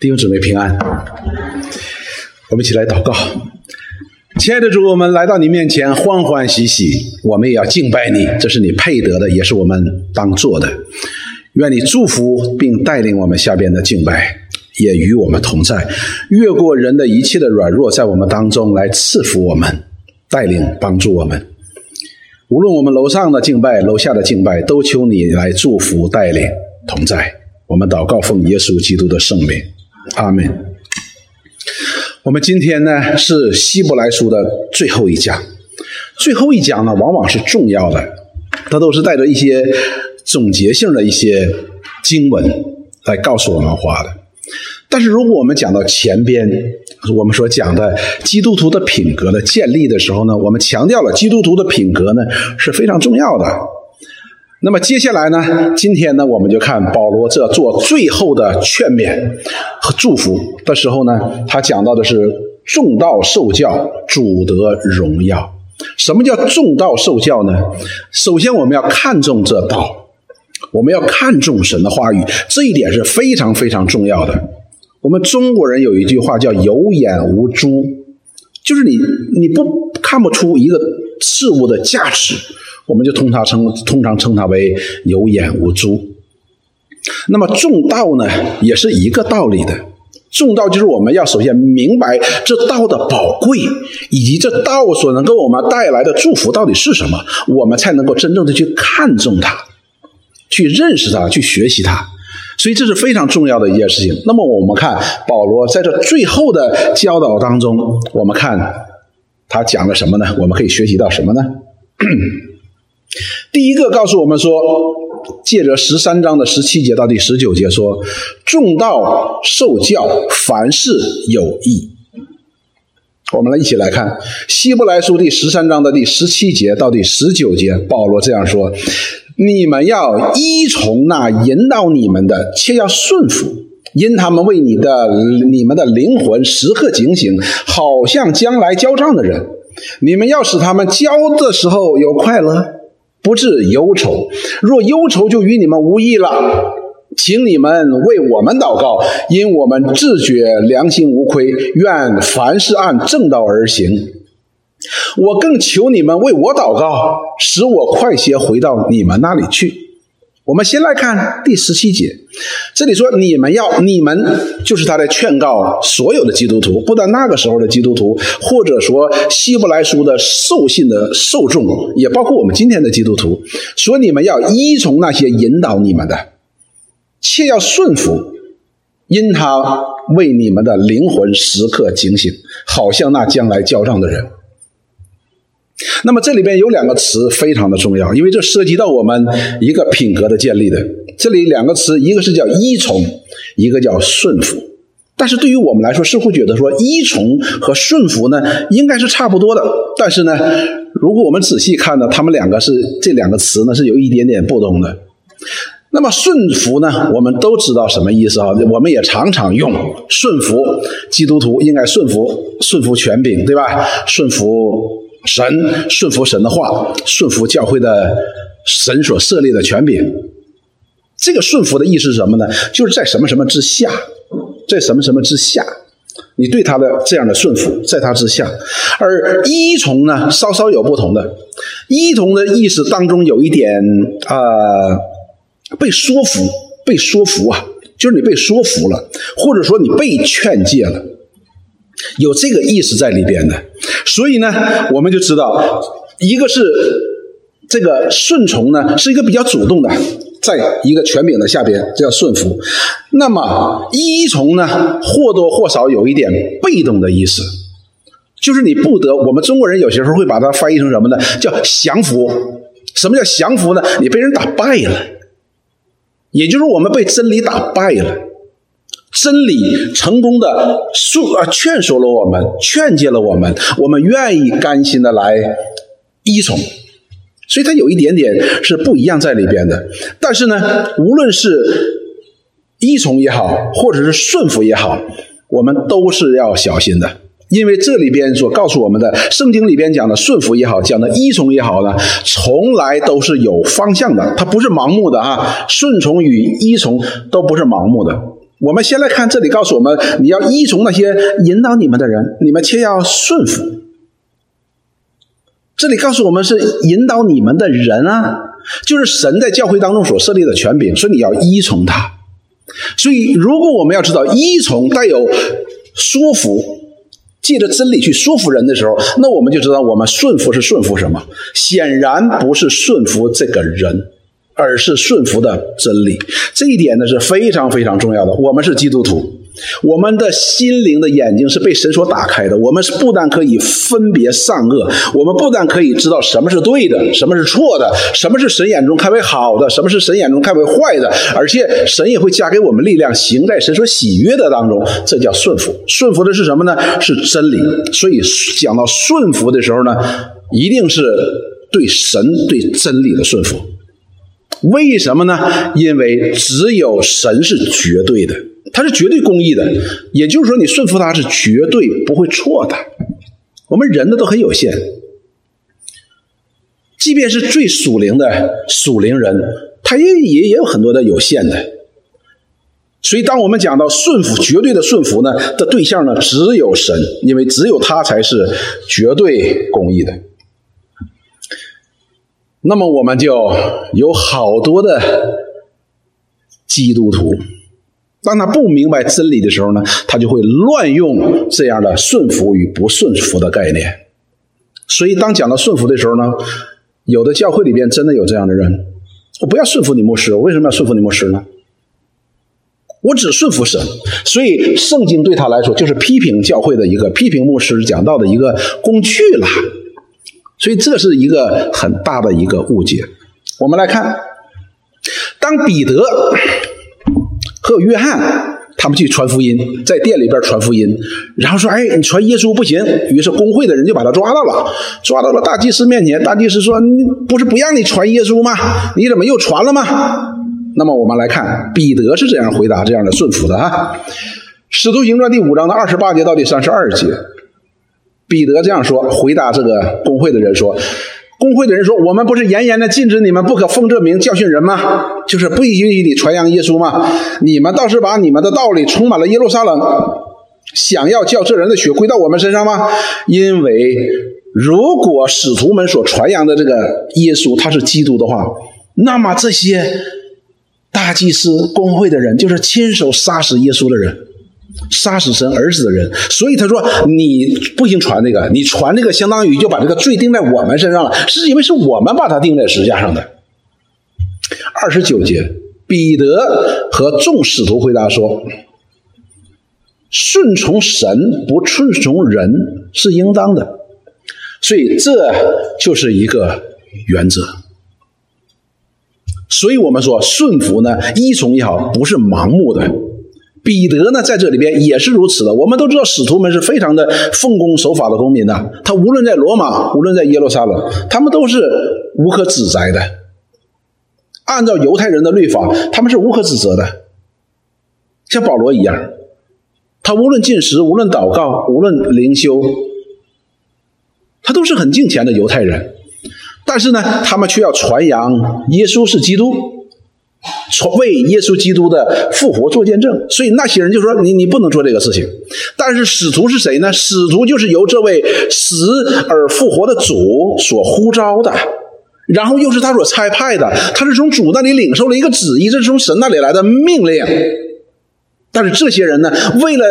弟兄姊妹平安，我们一起来祷告。亲爱的主，我们来到你面前欢欢喜喜，我们也要敬拜你，这是你配得的，也是我们当做的。愿你祝福并带领我们下边的敬拜，也与我们同在，越过人的一切的软弱，在我们当中来赐福我们，带领帮助我们。无论我们楼上的敬拜，楼下的敬拜，都求你来祝福带领同在。我们祷告奉耶稣基督的圣名。阿门。我们今天呢是希伯来书的最后一讲，最后一讲呢往往是重要的，它都是带着一些总结性的一些经文来告诉我们话的。但是如果我们讲到前边，我们所讲的基督徒的品格的建立的时候呢，我们强调了基督徒的品格呢是非常重要的。那么接下来呢？今天呢，我们就看保罗这做最后的劝勉和祝福的时候呢，他讲到的是重道受教，主得荣耀。什么叫重道受教呢？首先，我们要看重这道，我们要看重神的话语，这一点是非常非常重要的。我们中国人有一句话叫“有眼无珠”，就是你你不看不出一个事物的价值。我们就通常称通常称它为有眼无珠。那么重道呢，也是一个道理的。重道就是我们要首先明白这道的宝贵，以及这道所能给我们带来的祝福到底是什么，我们才能够真正的去看重它，去认识它，去学习它。所以这是非常重要的一件事情。那么我们看保罗在这最后的教导当中，我们看他讲了什么呢？我们可以学习到什么呢？第一个告诉我们说，借着十三章的十七节到第十九节说，众道受教，凡事有益。我们来一起来看希伯来书第十三章的第十七节到第十九节，保罗这样说：你们要依从那引导你们的，且要顺服，因他们为你的你们的灵魂时刻警醒，好像将来交账的人。你们要使他们交的时候有快乐。不致忧愁，若忧愁就与你们无益了。请你们为我们祷告，因我们自觉良心无亏，愿凡事按正道而行。我更求你们为我祷告，使我快些回到你们那里去。我们先来看第十七节，这里说你们要你们就是他在劝告所有的基督徒，不但那个时候的基督徒，或者说希伯来书的受信的受众，也包括我们今天的基督徒，说你们要依从那些引导你们的，切要顺服，因他为你们的灵魂时刻警醒，好像那将来交账的人。那么这里边有两个词非常的重要，因为这涉及到我们一个品格的建立的。这里两个词，一个是叫依从，一个叫顺服。但是对于我们来说，似乎觉得说依从和顺服呢，应该是差不多的。但是呢，如果我们仔细看呢，他们两个是这两个词呢是有一点点不同的。那么顺服呢，我们都知道什么意思啊？我们也常常用顺服，基督徒应该顺服，顺服权柄，对吧？顺服。神顺服神的话，顺服教会的神所设立的权柄。这个顺服的意思是什么呢？就是在什么什么之下，在什么什么之下，你对他的这样的顺服，在他之下。而依从呢，稍稍有不同的。依从的意思当中有一点啊，被说服，被说服啊，就是你被说服了，或者说你被劝诫了。有这个意思在里边的，所以呢，我们就知道，一个是这个顺从呢，是一个比较主动的，在一个权柄的下边叫顺服。那么依从呢，或多或少有一点被动的意思，就是你不得。我们中国人有些时候会把它翻译成什么呢？叫降服。什么叫降服呢？你被人打败了，也就是我们被真理打败了。真理成功的说啊，劝说了我们，劝诫了我们，我们愿意甘心的来依从，所以它有一点点是不一样在里边的。但是呢，无论是依从也好，或者是顺服也好，我们都是要小心的，因为这里边所告诉我们的，圣经里边讲的顺服也好，讲的依从也好呢，从来都是有方向的，它不是盲目的啊。顺从与依从都不是盲目的。我们先来看这里告诉我们，你要依从那些引导你们的人，你们却要顺服。这里告诉我们是引导你们的人啊，就是神在教会当中所设立的权柄，所以你要依从他。所以，如果我们要知道依从带有说服，借着真理去说服人的时候，那我们就知道我们顺服是顺服什么？显然不是顺服这个人。而是顺服的真理，这一点呢是非常非常重要的。我们是基督徒，我们的心灵的眼睛是被神所打开的。我们是不但可以分别善恶，我们不但可以知道什么是对的，什么是错的，什么是神眼中看为好的，什么是神眼中看为坏的，而且神也会加给我们力量，行在神所喜悦的当中。这叫顺服。顺服的是什么呢？是真理。所以讲到顺服的时候呢，一定是对神、对真理的顺服。为什么呢？因为只有神是绝对的，他是绝对公义的，也就是说，你顺服他是绝对不会错的。我们人呢都很有限，即便是最属灵的属灵人，他也也也有很多的有限的。所以，当我们讲到顺服绝对的顺服呢的对象呢，只有神，因为只有他才是绝对公义的。那么我们就有好多的基督徒，当他不明白真理的时候呢，他就会乱用这样的顺服与不顺服的概念。所以，当讲到顺服的时候呢，有的教会里边真的有这样的人：我不要顺服你牧师，我为什么要顺服你牧师呢？我只顺服神。所以，圣经对他来说就是批评教会的一个、批评牧师讲道的一个工具了。所以这是一个很大的一个误解。我们来看，当彼得和约翰他们去传福音，在店里边传福音，然后说：“哎，你传耶稣不行。”于是工会的人就把他抓到了，抓到了大祭司面前。大祭司说：“你不是不让你传耶稣吗？你怎么又传了吗？”那么我们来看，彼得是这样回答这样的顺服的啊，《使徒行传》第五章的二十八节到第三十二节。彼得这样说，回答这个工会的人说：“工会的人说，我们不是严严的禁止你们不可奉这名教训人吗？就是不允许你传扬耶稣吗？你们倒是把你们的道理充满了耶路撒冷，想要叫这人的血归到我们身上吗？因为如果使徒们所传扬的这个耶稣他是基督的话，那么这些大祭司工会的人就是亲手杀死耶稣的人。”杀死神儿子的人，所以他说你不行传这个，你传这个相当于就把这个罪定在我们身上了，是因为是我们把它定在十字架上的。二十九节，彼得和众使徒回答说：“顺从神不顺从人是应当的，所以这就是一个原则。所以我们说顺服呢，依从也好，不是盲目的。”彼得呢，在这里边也是如此的。我们都知道，使徒们是非常的奉公守法的公民呐。他无论在罗马，无论在耶路撒冷，他们都是无可指摘的。按照犹太人的律法，他们是无可指责的。像保罗一样，他无论进食，无论祷告，无论灵修，他都是很敬虔的犹太人。但是呢，他们却要传扬耶稣是基督。为耶稣基督的复活做见证，所以那些人就说：“你你不能做这个事情。”但是使徒是谁呢？使徒就是由这位死而复活的主所呼召的，然后又是他所差派的，他是从主那里领受了一个旨意，这是从神那里来的命令。但是这些人呢，为了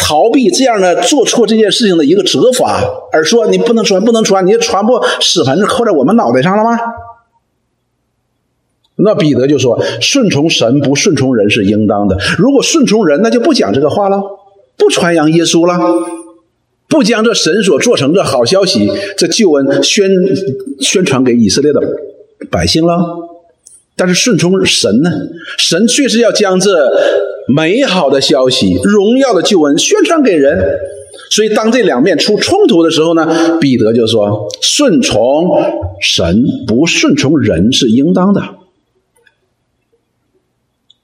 逃避这样的做错这件事情的一个责罚，而说：“你不能传，不能传，你传播屎盆子扣在我们脑袋上了吗？”那彼得就说：“顺从神不顺从人是应当的。如果顺从人，那就不讲这个话了，不传扬耶稣了，不将这神所做成这好消息、这救恩宣宣传给以色列的百姓了。但是顺从神呢？神确实要将这美好的消息、荣耀的救恩宣传给人。所以当这两面出冲突的时候呢，彼得就说：顺从神不顺从人是应当的。”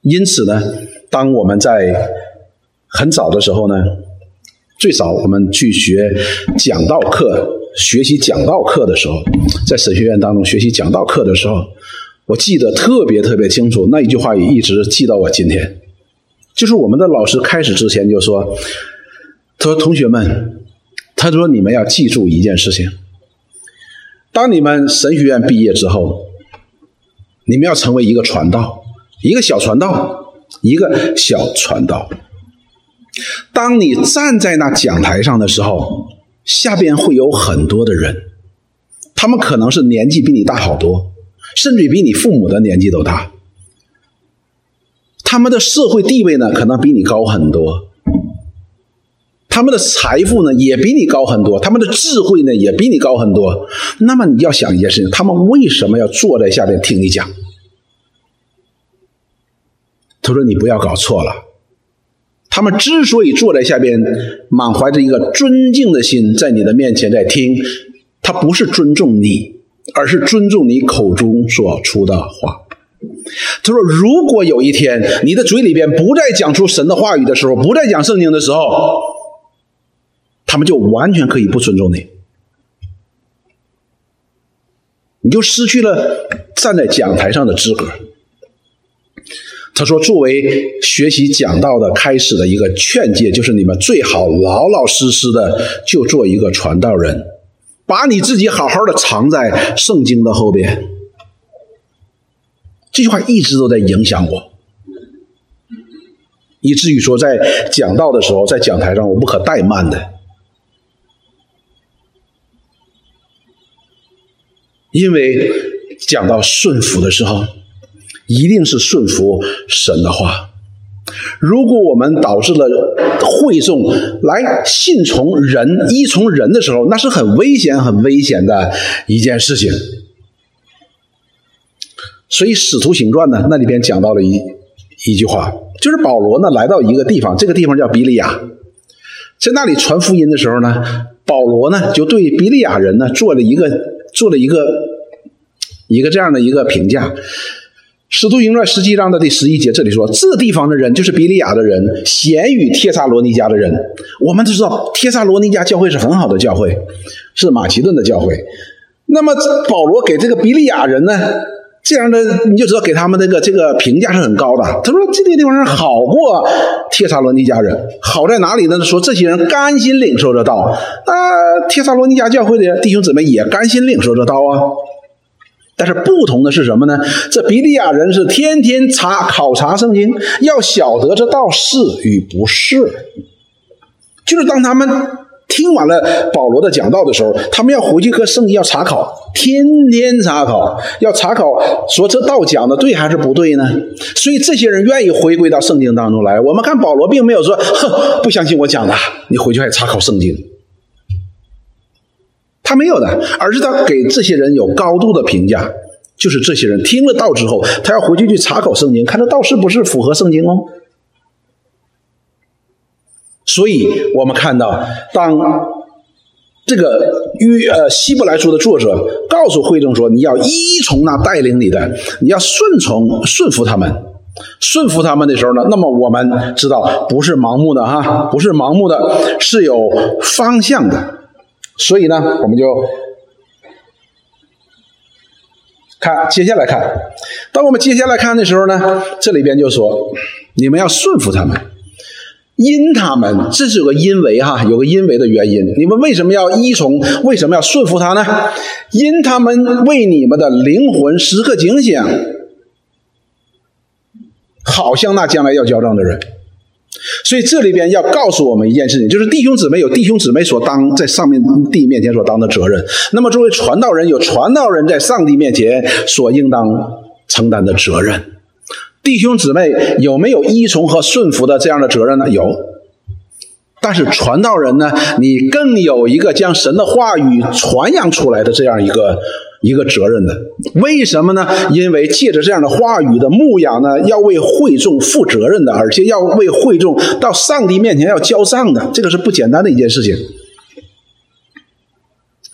因此呢，当我们在很早的时候呢，最早我们去学讲道课、学习讲道课的时候，在神学院当中学习讲道课的时候，我记得特别特别清楚，那一句话也一直记到我今天。就是我们的老师开始之前就说：“他说同学们，他说你们要记住一件事情，当你们神学院毕业之后，你们要成为一个传道，一个小传道，一个小传道。当你站在那讲台上的时候，下边会有很多的人，他们可能是年纪比你大好多，甚至比你父母的年纪都大。”他们的社会地位呢，可能比你高很多；他们的财富呢，也比你高很多；他们的智慧呢，也比你高很多。那么你要想一件事情：他们为什么要坐在下边听你讲？他说：“你不要搞错了，他们之所以坐在下边，满怀着一个尊敬的心，在你的面前在听，他不是尊重你，而是尊重你口中所出的话。”他说：“如果有一天你的嘴里边不再讲出神的话语的时候，不再讲圣经的时候，他们就完全可以不尊重你，你就失去了站在讲台上的资格。”他说：“作为学习讲道的开始的一个劝诫，就是你们最好老老实实的就做一个传道人，把你自己好好的藏在圣经的后边。”这句话一直都在影响我，以至于说在讲道的时候，在讲台上我不可怠慢的，因为讲到顺服的时候，一定是顺服神的话。如果我们导致了会众来信从人、依从人的时候，那是很危险、很危险的一件事情。所以《使徒行传》呢，那里边讲到了一一句话，就是保罗呢来到一个地方，这个地方叫比利亚，在那里传福音的时候呢，保罗呢就对比利亚人呢做了一个做了一个一个这样的一个评价，《使徒行传》十七章的第十一节这里说，这地方的人就是比利亚的人，咸与帖撒罗尼迦的人。我们都知道，帖撒罗尼迦教会是很好的教会，是马其顿的教会。那么保罗给这个比利亚人呢？这样的你就知道给他们那个这个评价是很高的。他说这个地方是好过帖撒罗尼迦人，好在哪里呢？说这些人甘心领受着道，啊，帖撒罗尼迦教会的弟兄姊妹也甘心领受着道啊。但是不同的是什么呢？这比利亚人是天天查考察圣经，要晓得这道是与不是，就是当他们。听完了保罗的讲道的时候，他们要回去和圣经要查考，天天查考，要查考说这道讲的对还是不对呢？所以这些人愿意回归到圣经当中来。我们看保罗并没有说哼不相信我讲的，你回去还查考圣经，他没有的，而是他给这些人有高度的评价，就是这些人听了道之后，他要回去去查考圣经，看这道是不是符合圣经哦。所以我们看到，当这个约呃希伯来书的作者告诉会众说：“你要依从那带领你的，你要顺从顺服他们，顺服他们的时候呢，那么我们知道不是盲目的哈，不是盲目的，是有方向的。所以呢，我们就看接下来看，当我们接下来看的时候呢，这里边就说你们要顺服他们。”因他们，这是有个因为哈，有个因为的原因。你们为什么要依从？为什么要顺服他呢？因他们为你们的灵魂时刻警醒，好像那将来要交账的人。所以这里边要告诉我们一件事情，就是弟兄姊妹有弟兄姊妹所当在上面地面前所当的责任。那么作为传道人，有传道人在上帝面前所应当承担的责任。弟兄姊妹有没有依从和顺服的这样的责任呢？有，但是传道人呢，你更有一个将神的话语传扬出来的这样一个一个责任的。为什么呢？因为借着这样的话语的牧养呢，要为会众负责任的，而且要为会众到上帝面前要交账的，这个是不简单的一件事情。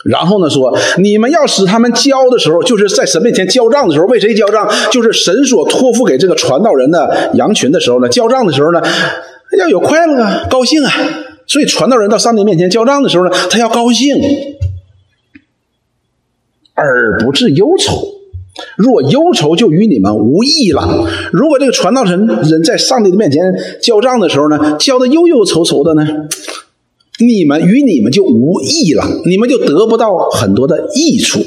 然后呢？说你们要使他们交的时候，就是在神面前交账的时候，为谁交账？就是神所托付给这个传道人的羊群的时候呢？交账的时候呢，要有快乐啊，高兴啊。所以传道人到上帝面前交账的时候呢，他要高兴，而不致忧愁。若忧愁，就与你们无益了。如果这个传道人人在上帝的面前交账的时候呢，交的忧忧愁愁的呢，你们与你们就无益了，你们就得不到很多的益处。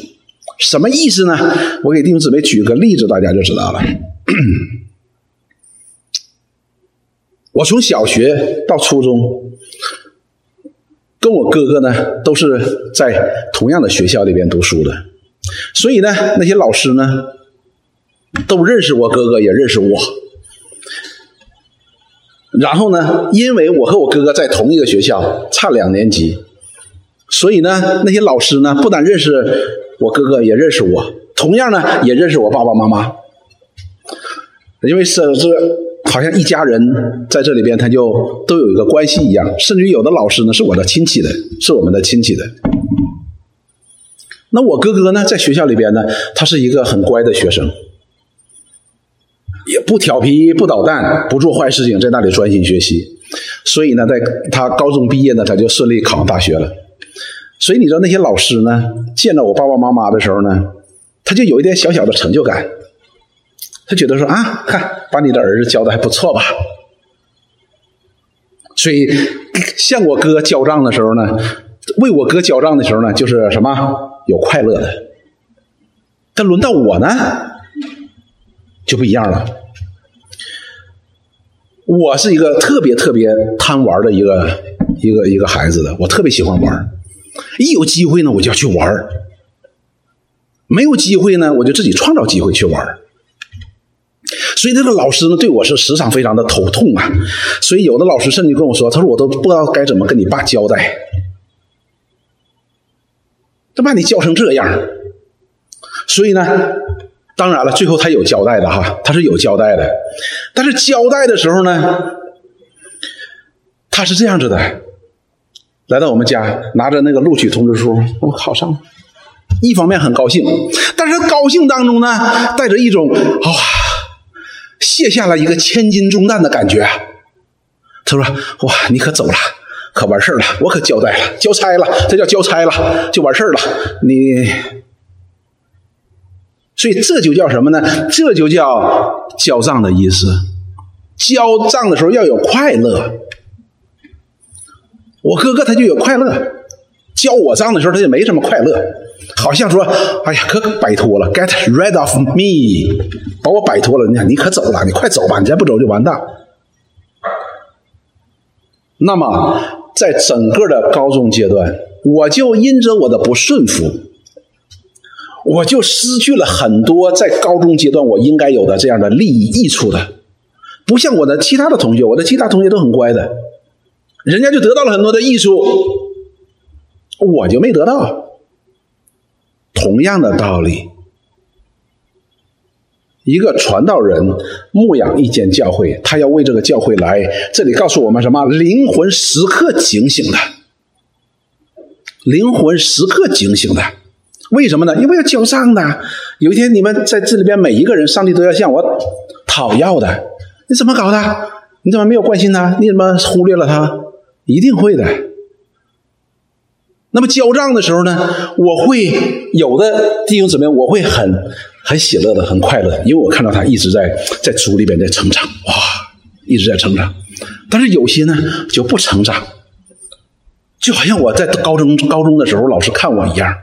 什么意思呢？我给弟兄姊妹举个例子，大家就知道了。我从小学到初中，跟我哥哥呢都是在同样的学校里边读书的，所以呢，那些老师呢都认识我哥哥，也认识我。然后呢，因为我和我哥哥在同一个学校，差两年级，所以呢，那些老师呢不但认识我哥哥，也认识我，同样呢也认识我爸爸妈妈，因为是是。好像一家人在这里边，他就都有一个关系一样，甚至于有的老师呢是我的亲戚的，是我们的亲戚的。那我哥哥呢，在学校里边呢，他是一个很乖的学生，也不调皮、不捣蛋、不做坏事情，在那里专心学习。所以呢，在他高中毕业呢，他就顺利考上大学了。所以你知道那些老师呢，见到我爸爸妈妈的时候呢，他就有一点小小的成就感。他觉得说啊，看把你的儿子教的还不错吧，所以向我哥交账的时候呢，为我哥交账的时候呢，就是什么有快乐的。但轮到我呢，就不一样了。我是一个特别特别贪玩的一个一个一个孩子的，我特别喜欢玩，一有机会呢我就要去玩，没有机会呢我就自己创造机会去玩。所以那个老师呢，对我是时常非常的头痛啊。所以有的老师甚至跟我说：“他说我都不知道该怎么跟你爸交代，他把你教成这样。”所以呢，当然了，最后他有交代的哈，他是有交代的。但是交代的时候呢，他是这样子的：来到我们家，拿着那个录取通知书，我考上了。一方面很高兴，但是高兴当中呢，带着一种啊。卸下了一个千斤重担的感觉。他说：“哇，你可走了，可完事儿了，我可交代了，交差了，这叫交差了，就完事儿了。你，所以这就叫什么呢？这就叫交账的意思。交账的时候要有快乐。我哥哥他就有快乐，交我账的时候他就没什么快乐。”好像说：“哎呀，可摆脱了，get rid of me，把我摆脱了。你看，你可走了，你快走吧，你再不走就完蛋。”那么，在整个的高中阶段，我就因着我的不顺服，我就失去了很多在高中阶段我应该有的这样的利益益处的。不像我的其他的同学，我的其他同学都很乖的，人家就得到了很多的益处，我就没得到。同样的道理，一个传道人牧养一间教会，他要为这个教会来。这里告诉我们什么？灵魂时刻警醒的，灵魂时刻警醒的。为什么呢？因为要交账的。有一天你们在这里边每一个人，上帝都要向我讨要的。你怎么搞的？你怎么没有关心他？你怎么忽略了他？一定会的。那么交账的时候呢，我会有的弟兄姊妹，我会很很喜乐的，很快乐，因为我看到他一直在在主里边在成长，哇，一直在成长。但是有些呢就不成长，就好像我在高中高中的时候，老师看我一样，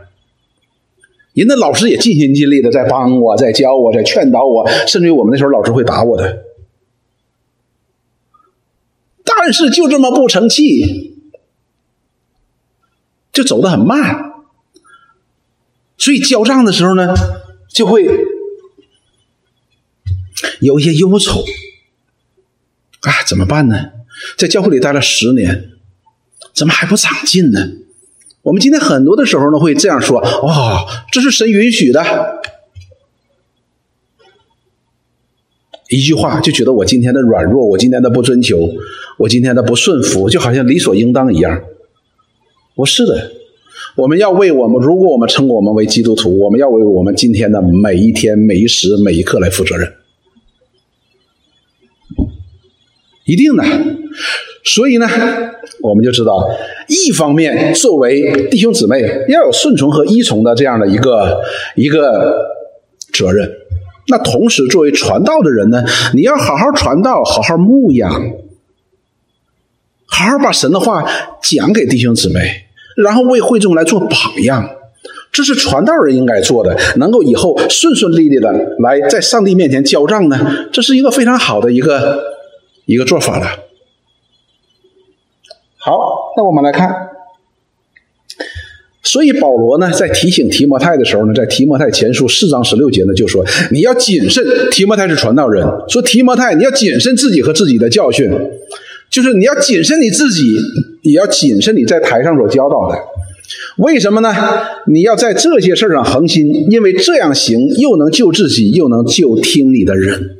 人家老师也尽心尽力的在帮我，在教我，在劝导我，甚至于我们那时候老师会打我的，但是就这么不成器。就走得很慢，所以交账的时候呢，就会有一些忧愁。啊，怎么办呢？在教会里待了十年，怎么还不长进呢？我们今天很多的时候呢，会这样说：哦，这是神允许的。一句话就觉得我今天的软弱，我今天的不追求，我今天的不顺服，就好像理所应当一样。不是的，我们要为我们，如果我们称我们为基督徒，我们要为我们今天的每一天、每一时、每一刻来负责任，一定的。所以呢，我们就知道，一方面作为弟兄姊妹要有顺从和依从的这样的一个一个责任。那同时，作为传道的人呢，你要好好传道，好好牧养，好好把神的话讲给弟兄姊妹，然后为会众来做榜样。这是传道人应该做的，能够以后顺顺利利的来在上帝面前交账呢，这是一个非常好的一个一个做法了。好，那我们来看，所以保罗呢在提醒提摩太的时候呢，在提摩太前书四章十六节呢就说你要谨慎，提摩太是传道人，说提摩太你要谨慎自己和自己的教训，就是你要谨慎你自己，也要谨慎你在台上所教导的。为什么呢？你要在这些事上恒心，因为这样行又能救自己，又能救听你的人。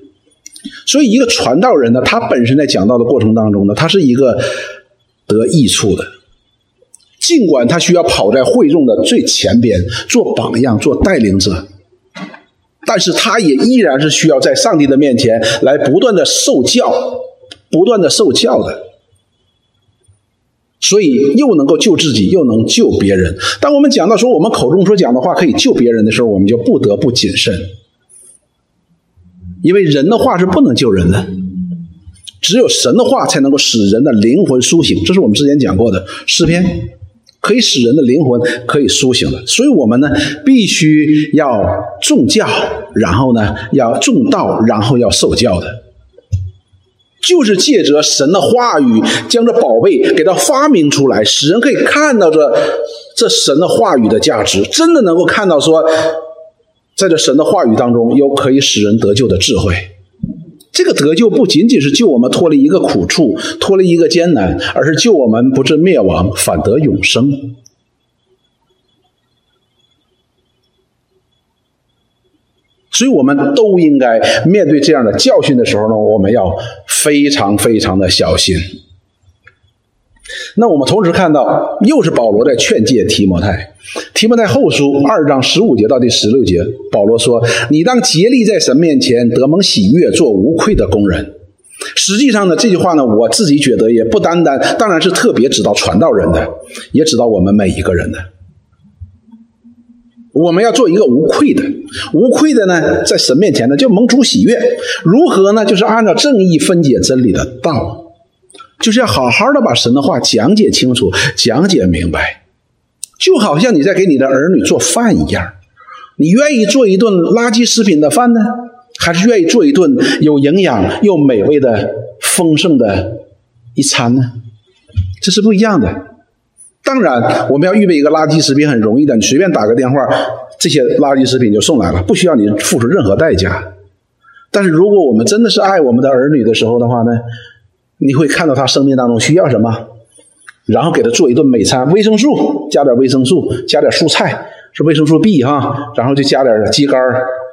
所以，一个传道人呢，他本身在讲道的过程当中呢，他是一个得益处的。尽管他需要跑在会众的最前边做榜样、做带领者，但是他也依然是需要在上帝的面前来不断的受教、不断的受教的。所以又能够救自己，又能救别人。当我们讲到说我们口中所讲的话可以救别人的时候，我们就不得不谨慎，因为人的话是不能救人的，只有神的话才能够使人的灵魂苏醒。这是我们之前讲过的诗篇，可以使人的灵魂可以苏醒的。所以我们呢，必须要重教，然后呢要重道，然后要受教的。就是借着神的话语，将这宝贝给它发明出来，使人可以看到这这神的话语的价值，真的能够看到说，在这神的话语当中有可以使人得救的智慧。这个得救不仅仅是救我们脱离一个苦处，脱离一个艰难，而是救我们不至灭亡，反得永生。所以我们都应该面对这样的教训的时候呢，我们要非常非常的小心。那我们同时看到，又是保罗在劝诫提摩太。提摩太后书二章十五节到第十六节，保罗说：“你当竭力在神面前得蒙喜悦，做无愧的工人。”实际上呢，这句话呢，我自己觉得也不单单，当然是特别指到传道人的，也指到我们每一个人的。我们要做一个无愧的，无愧的呢，在神面前呢，就蒙主喜悦。如何呢？就是按照正义分解真理的道，就是要好好的把神的话讲解清楚、讲解明白。就好像你在给你的儿女做饭一样，你愿意做一顿垃圾食品的饭呢，还是愿意做一顿有营养又美味的丰盛的一餐呢？这是不一样的。当然，我们要预备一个垃圾食品很容易的，你随便打个电话，这些垃圾食品就送来了，不需要你付出任何代价。但是，如果我们真的是爱我们的儿女的时候的话呢，你会看到他生命当中需要什么，然后给他做一顿美餐，维生素加点维生素，加点蔬菜是维生素 B 哈，然后就加点鸡肝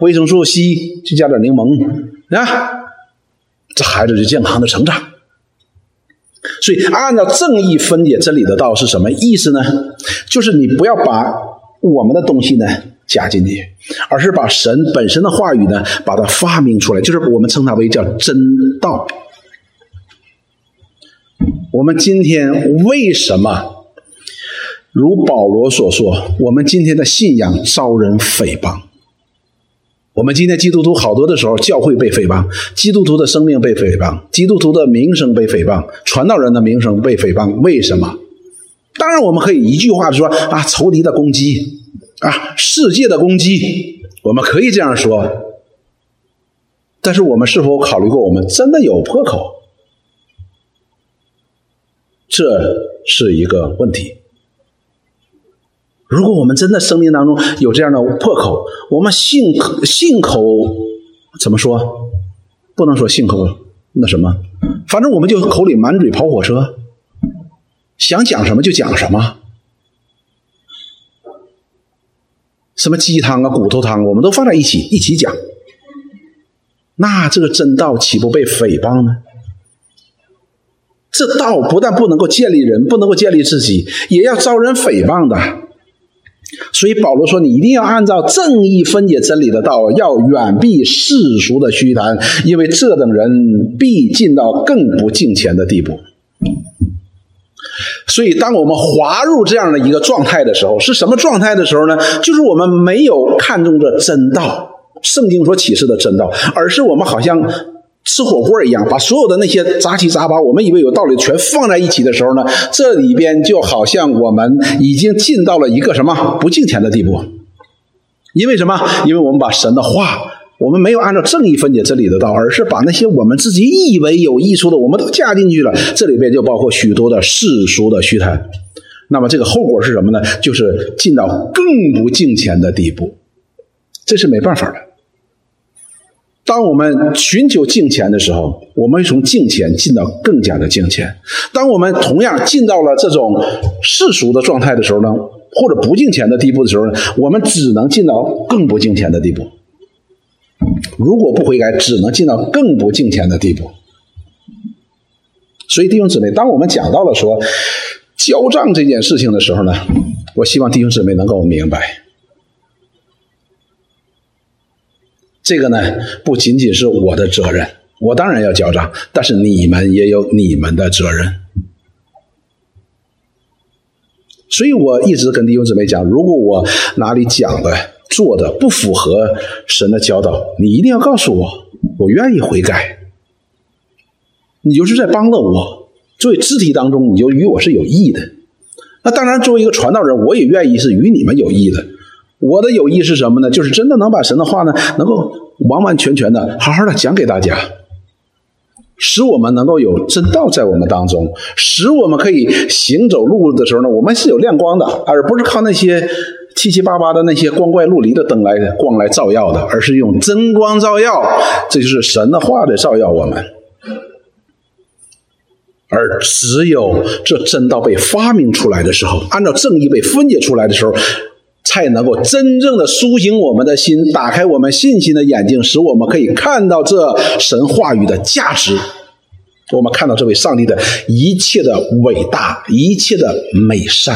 维生素 C 就加点柠檬啊，这孩子就健康的成长。所以，按照正义分解真理的道是什么意思呢？就是你不要把我们的东西呢加进去，而是把神本身的话语呢把它发明出来，就是我们称它为叫真道。我们今天为什么如保罗所说，我们今天的信仰遭人诽谤？我们今天基督徒好多的时候，教会被诽谤，基督徒的生命被诽谤，基督徒的名声被诽谤，传道人的名声被诽谤。为什么？当然，我们可以一句话说啊，仇敌的攻击啊，世界的攻击，我们可以这样说。但是，我们是否考虑过，我们真的有破口？这是一个问题。如果我们真的生命当中有这样的破口，我们信口信口怎么说？不能说信口那什么，反正我们就口里满嘴跑火车，想讲什么就讲什么，什么鸡汤啊、骨头汤，我们都放在一起一起讲，那这个真道岂不被诽谤呢？这道不但不能够建立人，不能够建立自己，也要遭人诽谤的。所以保罗说：“你一定要按照正义分解真理的道，要远避世俗的虚谈，因为这等人必进到更不敬虔的地步。”所以，当我们滑入这样的一个状态的时候，是什么状态的时候呢？就是我们没有看重这真道，圣经所启示的真道，而是我们好像吃火锅一样，把所有的那些杂七杂八，我们以为有道理全放在一起的时候呢，这里边就好像我们已经进到了一个什么不敬虔的地步。因为什么？因为我们把神的话，我们没有按照正义分解真理的道，而是把那些我们自己以为有益处的，我们都加进去了。这里边就包括许多的世俗的虚谈。那么这个后果是什么呢？就是进到更不敬虔的地步。这是没办法的。当我们寻求敬虔的时候，我们从敬虔进到更加的敬虔；当我们同样进到了这种世俗的状态的时候呢，或者不敬虔的地步的时候呢，我们只能进到更不敬虔的地步。如果不悔改，只能进到更不敬虔的地步。所以弟兄姊妹，当我们讲到了说交账这件事情的时候呢，我希望弟兄姊妹能够明白。这个呢，不仅仅是我的责任，我当然要交账，但是你们也有你们的责任。所以我一直跟弟兄姊妹讲，如果我哪里讲的、做的不符合神的教导，你一定要告诉我，我愿意悔改。你就是在帮了我，作为肢体当中，你就与我是有益的。那当然，作为一个传道人，我也愿意是与你们有益的。我的友谊是什么呢？就是真的能把神的话呢，能够完完全全的、好好的讲给大家，使我们能够有真道在我们当中，使我们可以行走路的时候呢，我们是有亮光的，而不是靠那些七七八八的那些光怪陆离的灯来光来照耀的，而是用真光照耀，这就是神的话的照耀我们。而只有这真道被发明出来的时候，按照正义被分解出来的时候。才能够真正的苏醒我们的心，打开我们信心的眼睛，使我们可以看到这神话语的价值。我们看到这位上帝的一切的伟大，一切的美善，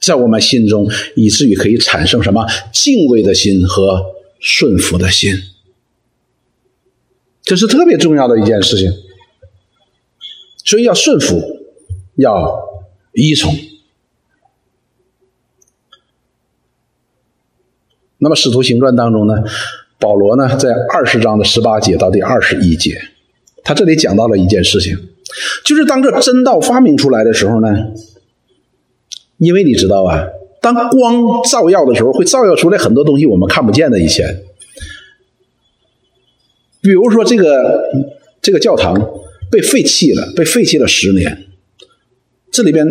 在我们心中，以至于可以产生什么敬畏的心和顺服的心。这是特别重要的一件事情。所以要顺服，要依从。那么《使徒行传》当中呢，保罗呢在二十章的十八节到第二十一节，他这里讲到了一件事情，就是当这真道发明出来的时候呢，因为你知道啊，当光照耀的时候，会照耀出来很多东西我们看不见的。以前，比如说这个这个教堂被废弃了，被废弃了十年。这里边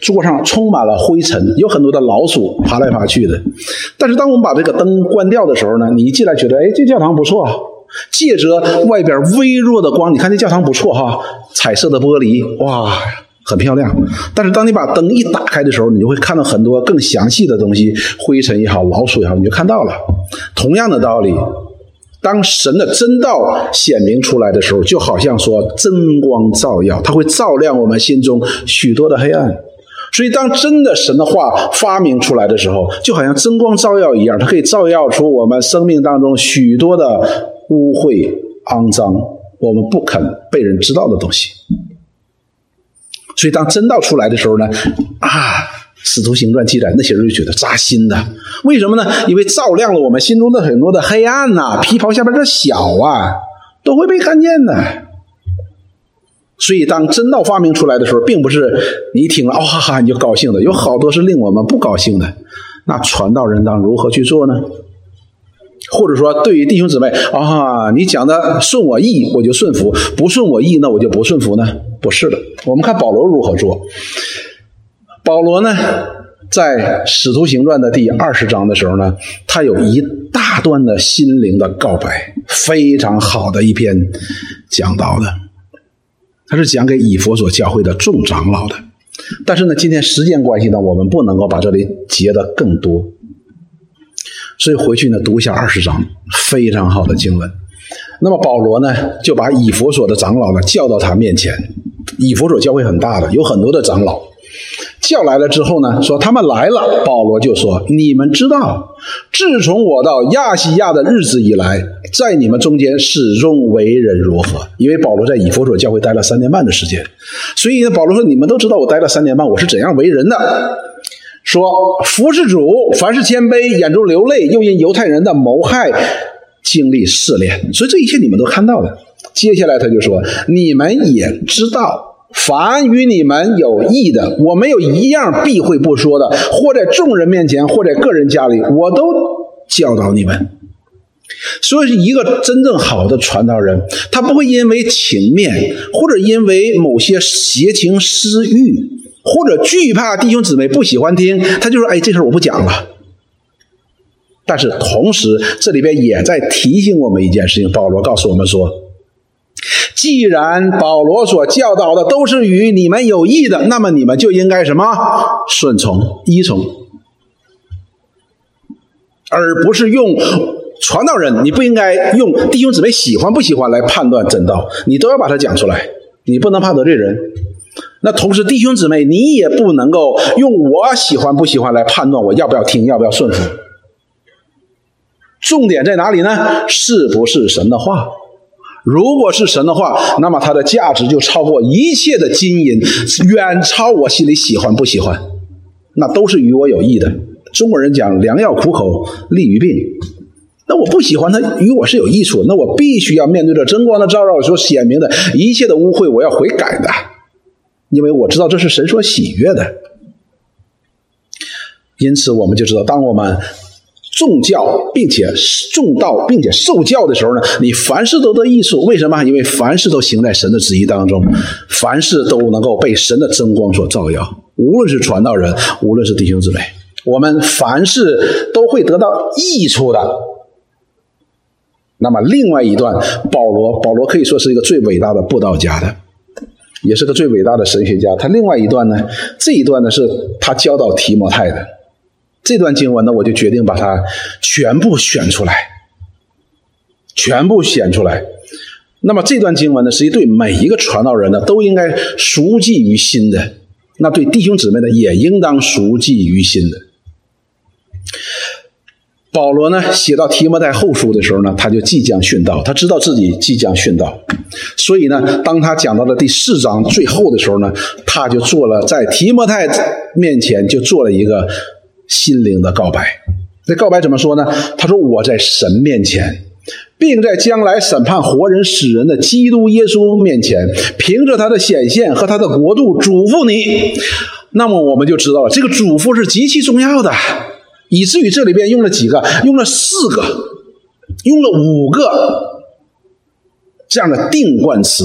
桌上充满了灰尘，有很多的老鼠爬来爬去的。但是当我们把这个灯关掉的时候呢，你一进来觉得，哎，这教堂不错。借着外边微弱的光，你看这教堂不错哈，彩色的玻璃，哇，很漂亮。但是当你把灯一打开的时候，你就会看到很多更详细的东西，灰尘也好，老鼠也好，你就看到了。同样的道理。当神的真道显明出来的时候，就好像说真光照耀，它会照亮我们心中许多的黑暗。所以，当真的神的话发明出来的时候，就好像真光照耀一样，它可以照耀出我们生命当中许多的污秽、肮脏，我们不肯被人知道的东西。所以，当真道出来的时候呢，啊。使徒行传记载，那些人就觉得扎心的，为什么呢？因为照亮了我们心中的很多的黑暗呐，皮袍下边的小啊，都会被看见的。所以，当真道发明出来的时候，并不是你听了哦哈哈你就高兴的，有好多是令我们不高兴的。那传道人当如何去做呢？或者说，对于弟兄姊妹啊，你讲的顺我意，我就顺服；不顺我意，那我就不顺服呢？不是的，我们看保罗如何做。保罗呢，在《使徒行传》的第二十章的时候呢，他有一大段的心灵的告白，非常好的一篇讲道的，他是讲给以佛所教会的众长老的。但是呢，今天时间关系呢，我们不能够把这里截的更多，所以回去呢读一下二十章，非常好的经文。那么保罗呢，就把以佛所的长老呢叫到他面前，以佛所教会很大的，有很多的长老。叫来了之后呢，说他们来了。保罗就说：“你们知道，自从我到亚细亚的日子以来，在你们中间始终为人如何？因为保罗在以弗所教会待了三年半的时间，所以呢，保罗说：你们都知道我待了三年半，我是怎样为人的。说服侍主，凡是谦卑，眼中流泪，又因犹太人的谋害，经历试炼。所以这一切你们都看到了。接下来他就说：“你们也知道，凡与你们有益的，我没有一样避讳不说的，或在众人面前，或在个人家里，我都教导你们。”所以，一个真正好的传道人，他不会因为情面，或者因为某些邪情私欲，或者惧怕弟兄姊妹不喜欢听，他就说：“哎，这事我不讲了。”但是同时，这里边也在提醒我们一件事情。保罗告诉我们说：“既然保罗所教导的都是与你们有益的，那么你们就应该什么？顺从、依从，而不是用。”传道人，你不应该用弟兄姊妹喜欢不喜欢来判断真道，你都要把它讲出来。你不能怕得罪人。那同时，弟兄姊妹，你也不能够用我喜欢不喜欢来判断我要不要听，要不要顺服。重点在哪里呢？是不是神的话？如果是神的话，那么它的价值就超过一切的金银，远超我心里喜欢不喜欢。那都是与我有益的。中国人讲良药苦口利于病。那我不喜欢他，与我是有益处。那我必须要面对着真光的照耀所显明的一切的污秽，我要悔改的，因为我知道这是神所喜悦的。因此，我们就知道，当我们重教并且重道并且受教的时候呢，你凡事都得益处。为什么？因为凡事都行在神的旨意当中，凡事都能够被神的真光所照耀。无论是传道人，无论是弟兄姊妹，我们凡事都会得到益处的。那么，另外一段，保罗，保罗可以说是一个最伟大的布道家的，也是个最伟大的神学家。他另外一段呢，这一段呢是他教导提摩太的。这段经文呢，我就决定把它全部选出来，全部选出来。那么这段经文呢，实际对每一个传道人呢，都应该熟记于心的。那对弟兄姊妹呢，也应当熟记于心的。保罗呢，写到提摩太后书的时候呢，他就即将殉道，他知道自己即将殉道，所以呢，当他讲到了第四章最后的时候呢，他就做了在提摩太面前就做了一个心灵的告白。这告白怎么说呢？他说：“我在神面前，并在将来审判活人死人的基督耶稣面前，凭着他的显现和他的国度嘱咐你。”那么我们就知道了，这个嘱咐是极其重要的。以至于这里边用了几个，用了四个，用了五个这样的定冠词、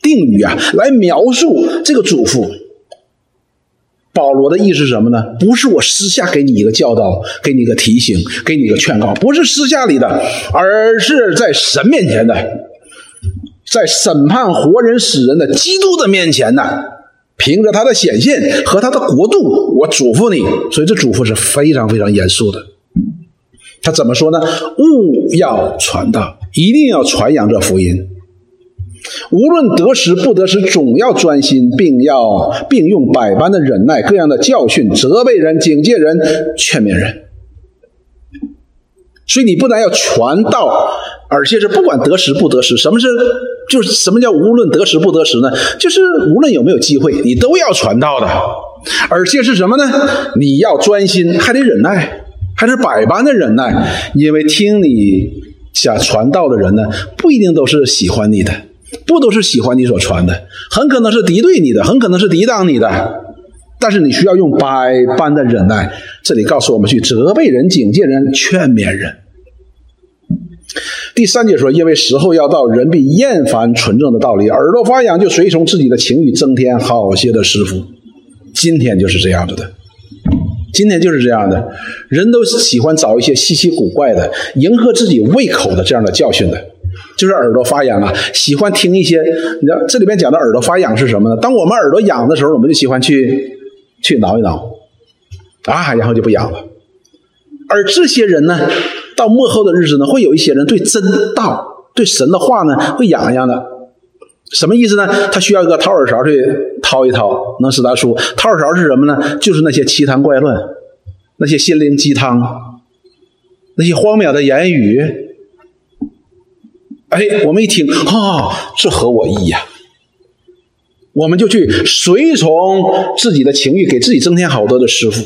定语啊，来描述这个嘱咐。保罗的意思是什么呢？不是我私下给你一个教导，给你一个提醒，给你一个劝告，不是私下里的，而是在神面前的，在审判活人死人的基督的面前的。凭着他的显现和他的国度，我嘱咐你，所以这嘱咐是非常非常严肃的。他怎么说呢？勿要传道，一定要传扬这福音。无论得时不得时，总要专心，并要并用百般的忍耐，各样的教训，责备人、警戒人、劝勉人。所以你不但要传道，而且是不管得时不得时。什么是？就是什么叫无论得时不得时呢？就是无论有没有机会，你都要传道的。而且是什么呢？你要专心，还得忍耐，还是百般的忍耐。因为听你想传道的人呢，不一定都是喜欢你的，不都是喜欢你所传的，很可能是敌对你的，很可能是抵挡你的。但是你需要用百般的忍耐。这里告诉我们去责备人、警戒人、劝勉人。第三节说，因为时候要到，人必厌烦纯正的道理，耳朵发痒，就随从自己的情欲，增添好些的师傅。今天就是这样子的，今天就是这样的，人都喜欢找一些稀奇古怪的、迎合自己胃口的这样的教训的，就是耳朵发痒啊，喜欢听一些。你知道这里面讲的耳朵发痒是什么呢？当我们耳朵痒的时候，我们就喜欢去去挠一挠，啊，然后就不痒了。而这些人呢？到末后的日子呢，会有一些人对真道、对神的话呢，会痒痒的。什么意思呢？他需要一个掏耳勺去掏一掏，能使他出。掏耳勺是什么呢？就是那些奇谈怪论，那些心灵鸡汤，那些荒谬的言语。哎，我们一听，啊，这合我意呀。我们就去随从自己的情欲，给自己增添好多的师傅。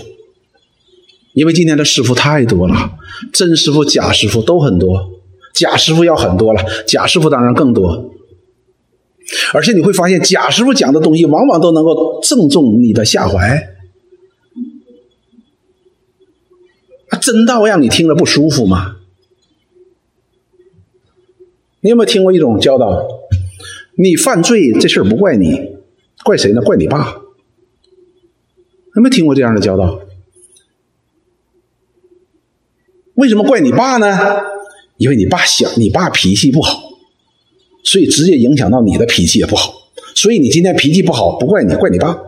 因为今天的师傅太多了，真师傅、假师傅都很多，假师傅要很多了，假师傅当然更多。而且你会发现，假师傅讲的东西往往都能够正中你的下怀。真道让你听了不舒服吗？你有没有听过一种教导？你犯罪这事儿不怪你，怪谁呢？怪你爸。有没有听过这样的教导？为什么怪你爸呢？因为你爸想，你爸脾气不好，所以直接影响到你的脾气也不好。所以你今天脾气不好，不怪你，怪你爸。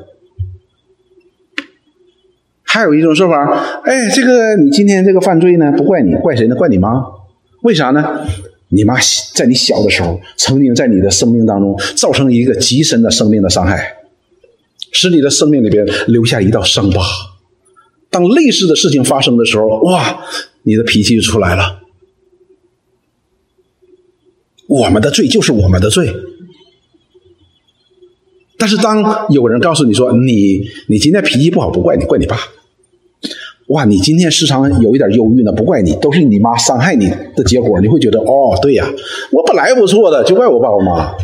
还有一种说法，哎，这个你今天这个犯罪呢，不怪你，怪谁呢？怪你妈。为啥呢？你妈在你小的时候，曾经在你的生命当中造成一个极深的生命的伤害，使你的生命里边留下一道伤疤。当类似的事情发生的时候，哇！你的脾气就出来了。我们的罪就是我们的罪，但是当有人告诉你说你你今天脾气不好，不怪你，怪你爸。哇，你今天时常有一点忧郁呢，不怪你，都是你妈伤害你的结果。你会觉得哦，对呀，我本来不错的，就怪我爸我妈，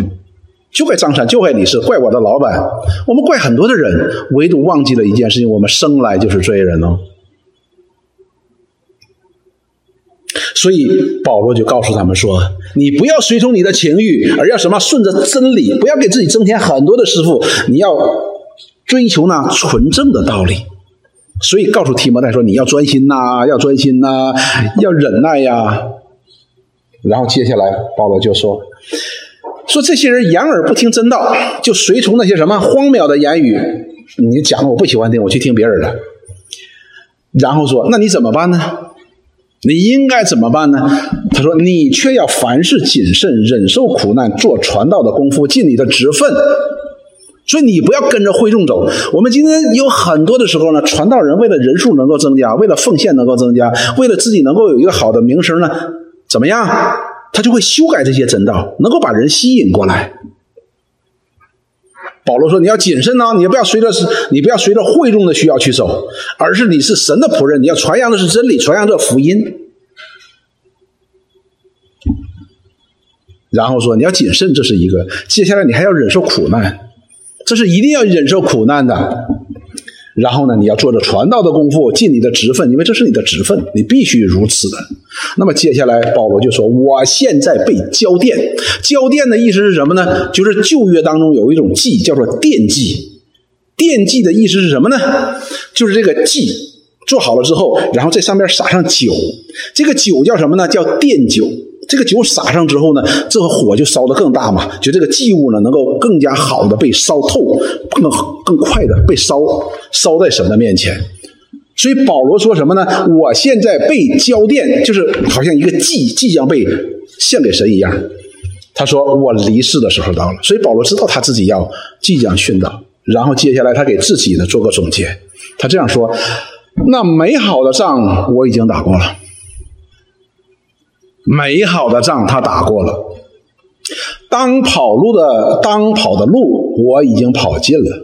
就怪张三，就怪李四，怪我的老板。我们怪很多的人，唯独忘记了一件事情：我们生来就是罪人哦。所以保罗就告诉他们说：“你不要随从你的情欲，而要什么顺着真理，不要给自己增添很多的师傅。你要追求那纯正的道理。所以告诉提摩太说：你要专心呐，要专心呐，要忍耐呀。然后接下来保罗就说：说这些人掩耳不听真道，就随从那些什么荒谬的言语。你讲的我不喜欢听，我去听别人的。然后说：那你怎么办呢？”你应该怎么办呢？他说：“你却要凡事谨慎，忍受苦难，做传道的功夫，尽你的职分。所以你不要跟着会众走。我们今天有很多的时候呢，传道人为了人数能够增加，为了奉献能够增加，为了自己能够有一个好的名声呢，怎么样？他就会修改这些真道，能够把人吸引过来。”保罗说：“你要谨慎呢，你不要随着，你不要随着会众的需要去走，而是你是神的仆人，你要传扬的是真理，传扬这福音。然后说你要谨慎，这是一个。接下来你还要忍受苦难，这是一定要忍受苦难的。”然后呢，你要做着传道的功夫，尽你的职分，因为这是你的职分，你必须如此的。那么接下来，保罗就说：“我现在被交奠。交奠的意思是什么呢？就是旧约当中有一种祭，叫做奠祭。奠祭的意思是什么呢？就是这个祭做好了之后，然后在上面撒上酒，这个酒叫什么呢？叫奠酒。”这个酒撒上之后呢，这个火就烧得更大嘛，就这个祭物呢能够更加好的被烧透，更更快的被烧烧在神的面前。所以保罗说什么呢？我现在被交奠，就是好像一个祭即将被献给神一样。他说我离世的时候到了，所以保罗知道他自己要即将殉道，然后接下来他给自己呢做个总结，他这样说：那美好的仗我已经打过了。美好的仗他打过了，当跑路的当跑的路我已经跑尽了，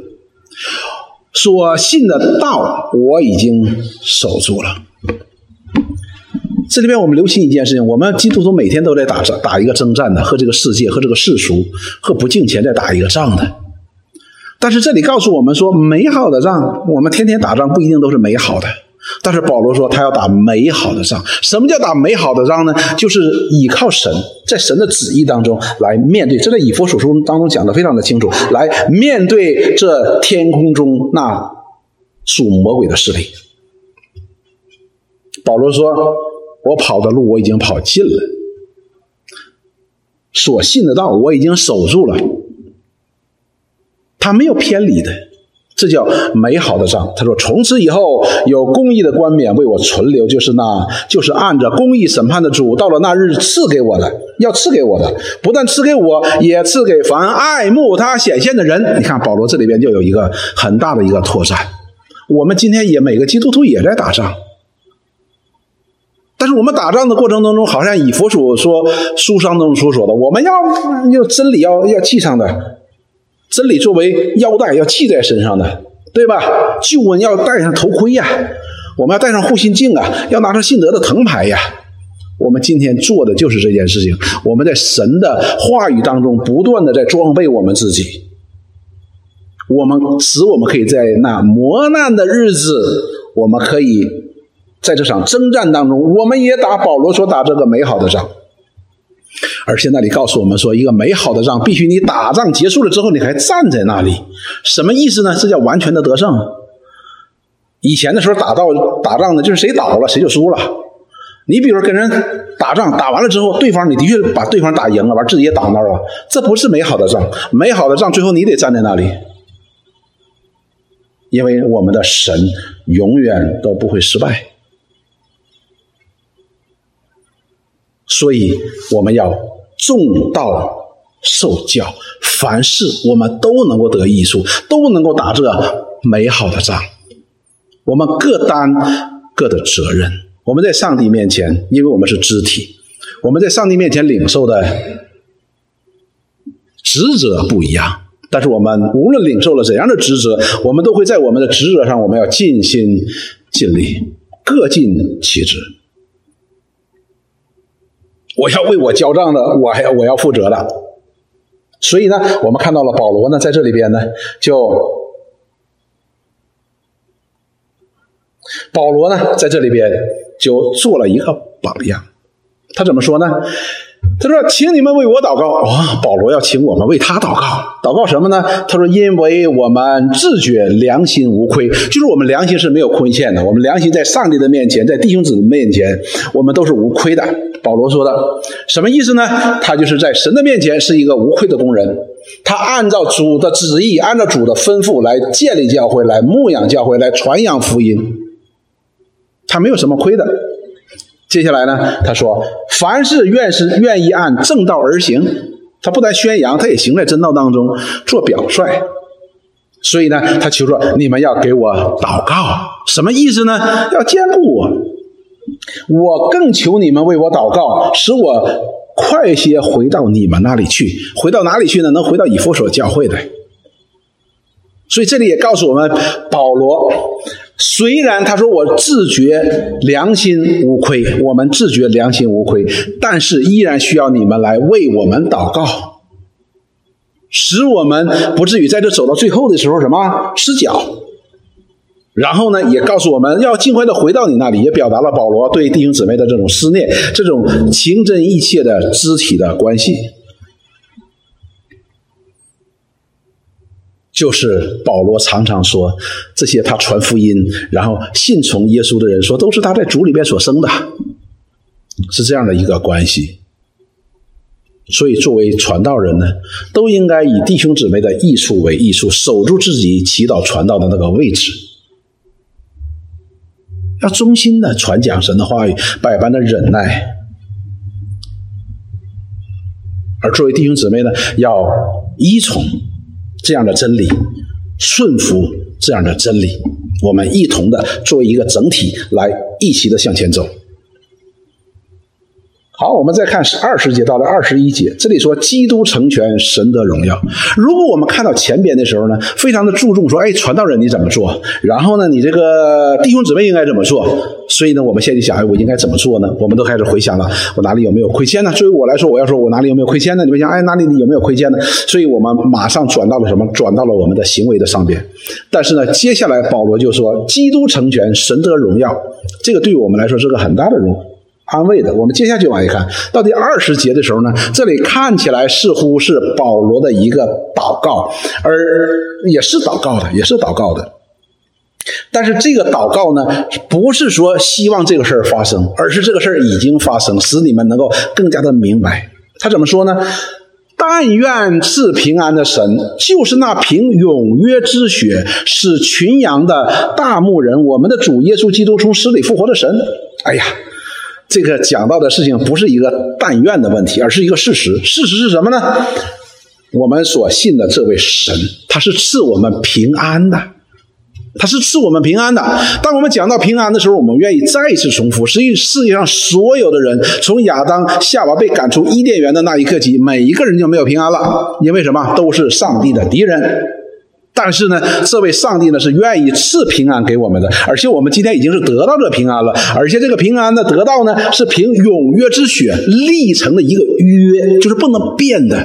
所信的道我已经守住了。这里边我们留心一件事情：我们基督徒每天都在打仗，打一个征战的，和这个世界、和这个世俗、和不敬钱在打一个仗的。但是这里告诉我们说，美好的仗，我们天天打仗不一定都是美好的。但是保罗说，他要打美好的仗。什么叫打美好的仗呢？就是依靠神，在神的旨意当中来面对。这在以弗所书当中讲的非常的清楚，来面对这天空中那属魔鬼的势力。保罗说：“我跑的路我已经跑尽了，所信的道我已经守住了，他没有偏离的。”这叫美好的仗。他说：“从此以后，有公义的冠冕为我存留，就是那，就是按着公义审判的主，到了那日赐给我的，要赐给我的，不但赐给我，也赐给凡爱慕他显现的人。”你看，保罗这里边就有一个很大的一个拓展。我们今天也每个基督徒也在打仗，但是我们打仗的过程当中，好像以佛所说书上中所说的，我们要要真理要要记上的。真理作为腰带要系在身上的，对吧？救恩要戴上头盔呀，我们要戴上护心镜啊，要拿上信德的藤牌呀。我们今天做的就是这件事情。我们在神的话语当中不断的在装备我们自己，我们使我们可以在那磨难的日子，我们可以在这场征战当中，我们也打保罗所打这个美好的仗。而且那里告诉我们说，一个美好的仗必须你打仗结束了之后，你还站在那里，什么意思呢？这叫完全的得胜。以前的时候打到打仗呢，就是谁倒了谁就输了。你比如跟人打仗，打完了之后，对方你的确把对方打赢了，完自己也倒那儿了，这不是美好的仗。美好的仗最后你得站在那里，因为我们的神永远都不会失败。所以我们要重道受教，凡事我们都能够得益处，都能够打这美好的仗。我们各担各的责任。我们在上帝面前，因为我们是肢体，我们在上帝面前领受的职责不一样。但是我们无论领受了怎样的职责，我们都会在我们的职责上，我们要尽心尽力，各尽其职。我要为我交账的，我还要我要负责的。所以呢，我们看到了保罗呢，在这里边呢，就保罗呢，在这里边就做了一个榜样。他怎么说呢？他说：“请你们为我祷告。”啊，保罗要请我们为他祷告，祷告什么呢？他说：“因为我们自觉良心无亏，就是我们良心是没有亏欠的。我们良心在上帝的面前，在弟兄姊妹面前，我们都是无亏的。”保罗说的什么意思呢？他就是在神的面前是一个无愧的工人，他按照主的旨意，按照主的吩咐来建立教会，来牧养教会，来传扬福音，他没有什么亏的。接下来呢？他说：“凡是愿是愿意按正道而行，他不但宣扬，他也行在真道当中做表率。所以呢，他求说：你们要给我祷告，什么意思呢？要兼顾我。我更求你们为我祷告，使我快些回到你们那里去。回到哪里去呢？能回到以弗所教会的。所以这里也告诉我们，保罗。”虽然他说我自觉良心无亏，我们自觉良心无亏，但是依然需要你们来为我们祷告，使我们不至于在这走到最后的时候什么失脚。然后呢，也告诉我们要尽快的回到你那里，也表达了保罗对弟兄姊妹的这种思念，这种情真意切的肢体的关系。就是保罗常常说，这些他传福音，然后信从耶稣的人说，都是他在主里边所生的，是这样的一个关系。所以，作为传道人呢，都应该以弟兄姊妹的益处为益处，守住自己祈祷传道的那个位置，要忠心的传讲神的话语，百般的忍耐。而作为弟兄姊妹呢，要依从。这样的真理，顺服这样的真理，我们一同的作为一个整体来一起的向前走。好，我们再看是二十节到了二十一节，这里说基督成全神的荣耀。如果我们看到前边的时候呢，非常的注重说，哎，传道人你怎么做？然后呢，你这个弟兄姊妹应该怎么做？所以呢，我们现在想，哎，我应该怎么做呢？我们都开始回想了，我哪里有没有亏欠呢？作为我来说，我要说我哪里有没有亏欠呢？你们想，哎，哪里有没有亏欠呢？所以我们马上转到了什么？转到了我们的行为的上边。但是呢，接下来保罗就说，基督成全神的荣耀，这个对我们来说是个很大的荣。安慰的，我们接下去往下看到第二十节的时候呢，这里看起来似乎是保罗的一个祷告，而也是祷告的，也是祷告的。但是这个祷告呢，不是说希望这个事儿发生，而是这个事儿已经发生，使你们能够更加的明白。他怎么说呢？但愿赐平安的神，就是那凭永约之血使群羊的大牧人，我们的主耶稣基督从死里复活的神。哎呀！这个讲到的事情不是一个但愿的问题，而是一个事实。事实是什么呢？我们所信的这位神，他是赐我们平安的。他是赐我们平安的。当我们讲到平安的时候，我们愿意再一次重复：实际世界上所有的人，从亚当、夏娃被赶出伊甸园的那一刻起，每一个人就没有平安了，因为什么？都是上帝的敌人。但是呢，这位上帝呢是愿意赐平安给我们的，而且我们今天已经是得到这平安了，而且这个平安的得到呢是凭永约之血立成的一个约，就是不能变的。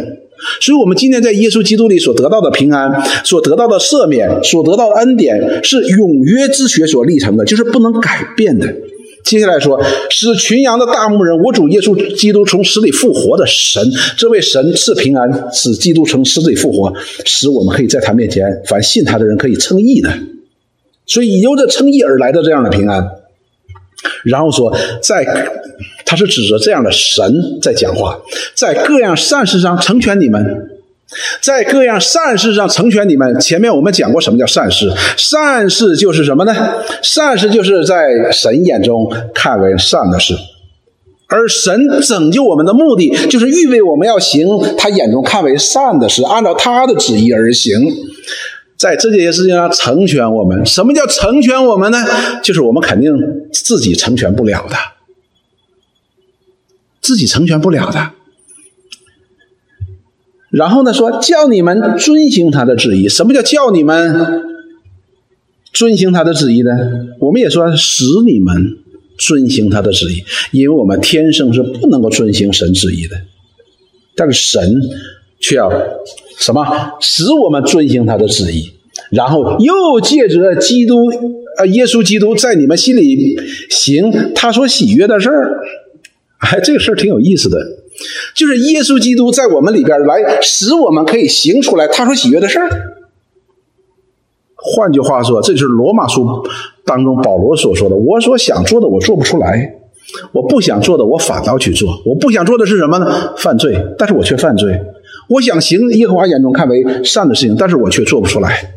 所以，我们今天在耶稣基督里所得到的平安，所得到的赦免，所得到的恩典，是永约之血所立成的，就是不能改变的。接下来说，使群羊的大牧人，我主耶稣基督从死里复活的神，这位神赐平安，使基督从死里复活，使我们可以在他面前，凡信他的人可以称义的。所以，由着称义而来的这样的平安。然后说，在他是指着这样的神在讲话，在各样善事上成全你们，在各样善事上成全你们。前面我们讲过什么叫善事？善事就是什么呢？善事就是在神眼中看为善的事，而神拯救我们的目的，就是预备我们要行他眼中看为善的事，按照他的旨意而行。在这些事情上成全我们，什么叫成全我们呢？就是我们肯定自己成全不了的，自己成全不了的。然后呢，说叫你们遵行他的旨意。什么叫叫你们遵行他的旨意呢？我们也说使你们遵行他的旨意，因为我们天生是不能够遵行神旨意的，但是神却要。什么使我们遵行他的旨意，然后又借着基督，呃，耶稣基督在你们心里行他所喜悦的事儿，哎，这个事儿挺有意思的，就是耶稣基督在我们里边来使我们可以行出来他说喜悦的事儿。换句话说，这就是罗马书当中保罗所说的：“我所想做的，我做不出来；我不想做的，我反倒去做。我不想做的是什么呢？犯罪，但是我却犯罪。”我想行耶和华眼中看为善的事情，但是我却做不出来。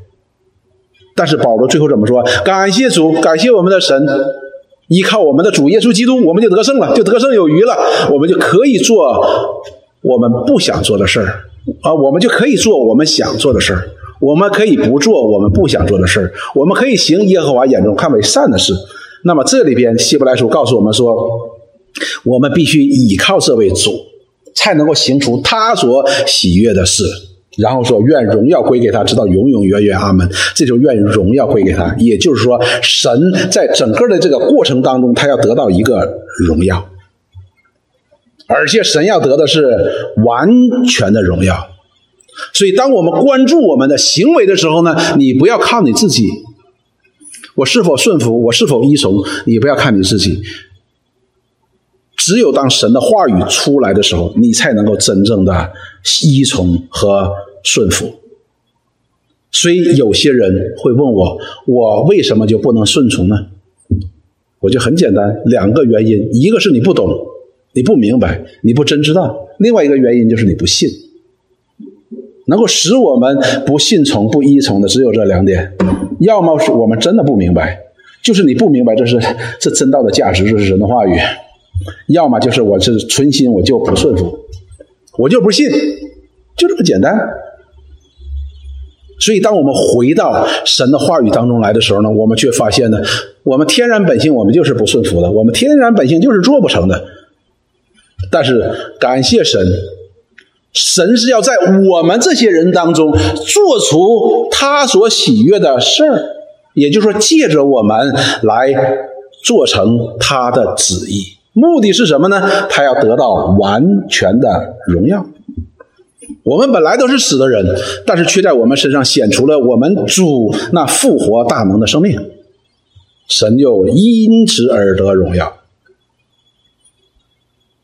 但是保罗最后怎么说？感谢主，感谢我们的神，依靠我们的主耶稣基督，我们就得胜了，就得胜有余了。我们就可以做我们不想做的事儿啊，我们就可以做我们想做的事儿，我们可以不做我们不想做的事儿，我们可以行耶和华眼中看为善的事。那么这里边希伯来书告诉我们说，我们必须依靠这位主。才能够行出他所喜悦的事，然后说愿荣耀归给他，直到永永远远，阿门。这就愿荣耀归给他，也就是说，神在整个的这个过程当中，他要得到一个荣耀，而且神要得的是完全的荣耀。所以，当我们关注我们的行为的时候呢，你不要靠你自己，我是否顺服，我是否依从，你不要看你自己。只有当神的话语出来的时候，你才能够真正的依从和顺服。所以有些人会问我：我为什么就不能顺从呢？我就很简单，两个原因：一个是你不懂，你不明白，你不真知道；另外一个原因就是你不信。能够使我们不信从、不依从的，只有这两点：要么是我们真的不明白，就是你不明白这是这真道的价值，这是神的话语。要么就是我是存心，我就不顺服，我就不信，就这么简单。所以，当我们回到神的话语当中来的时候呢，我们却发现呢，我们天然本性我们就是不顺服的，我们天然本性就是做不成的。但是感谢神，神是要在我们这些人当中做出他所喜悦的事儿，也就是说，借着我们来做成他的旨意。目的是什么呢？他要得到完全的荣耀。我们本来都是死的人，但是却在我们身上显出了我们主那复活大能的生命，神就因此而得荣耀。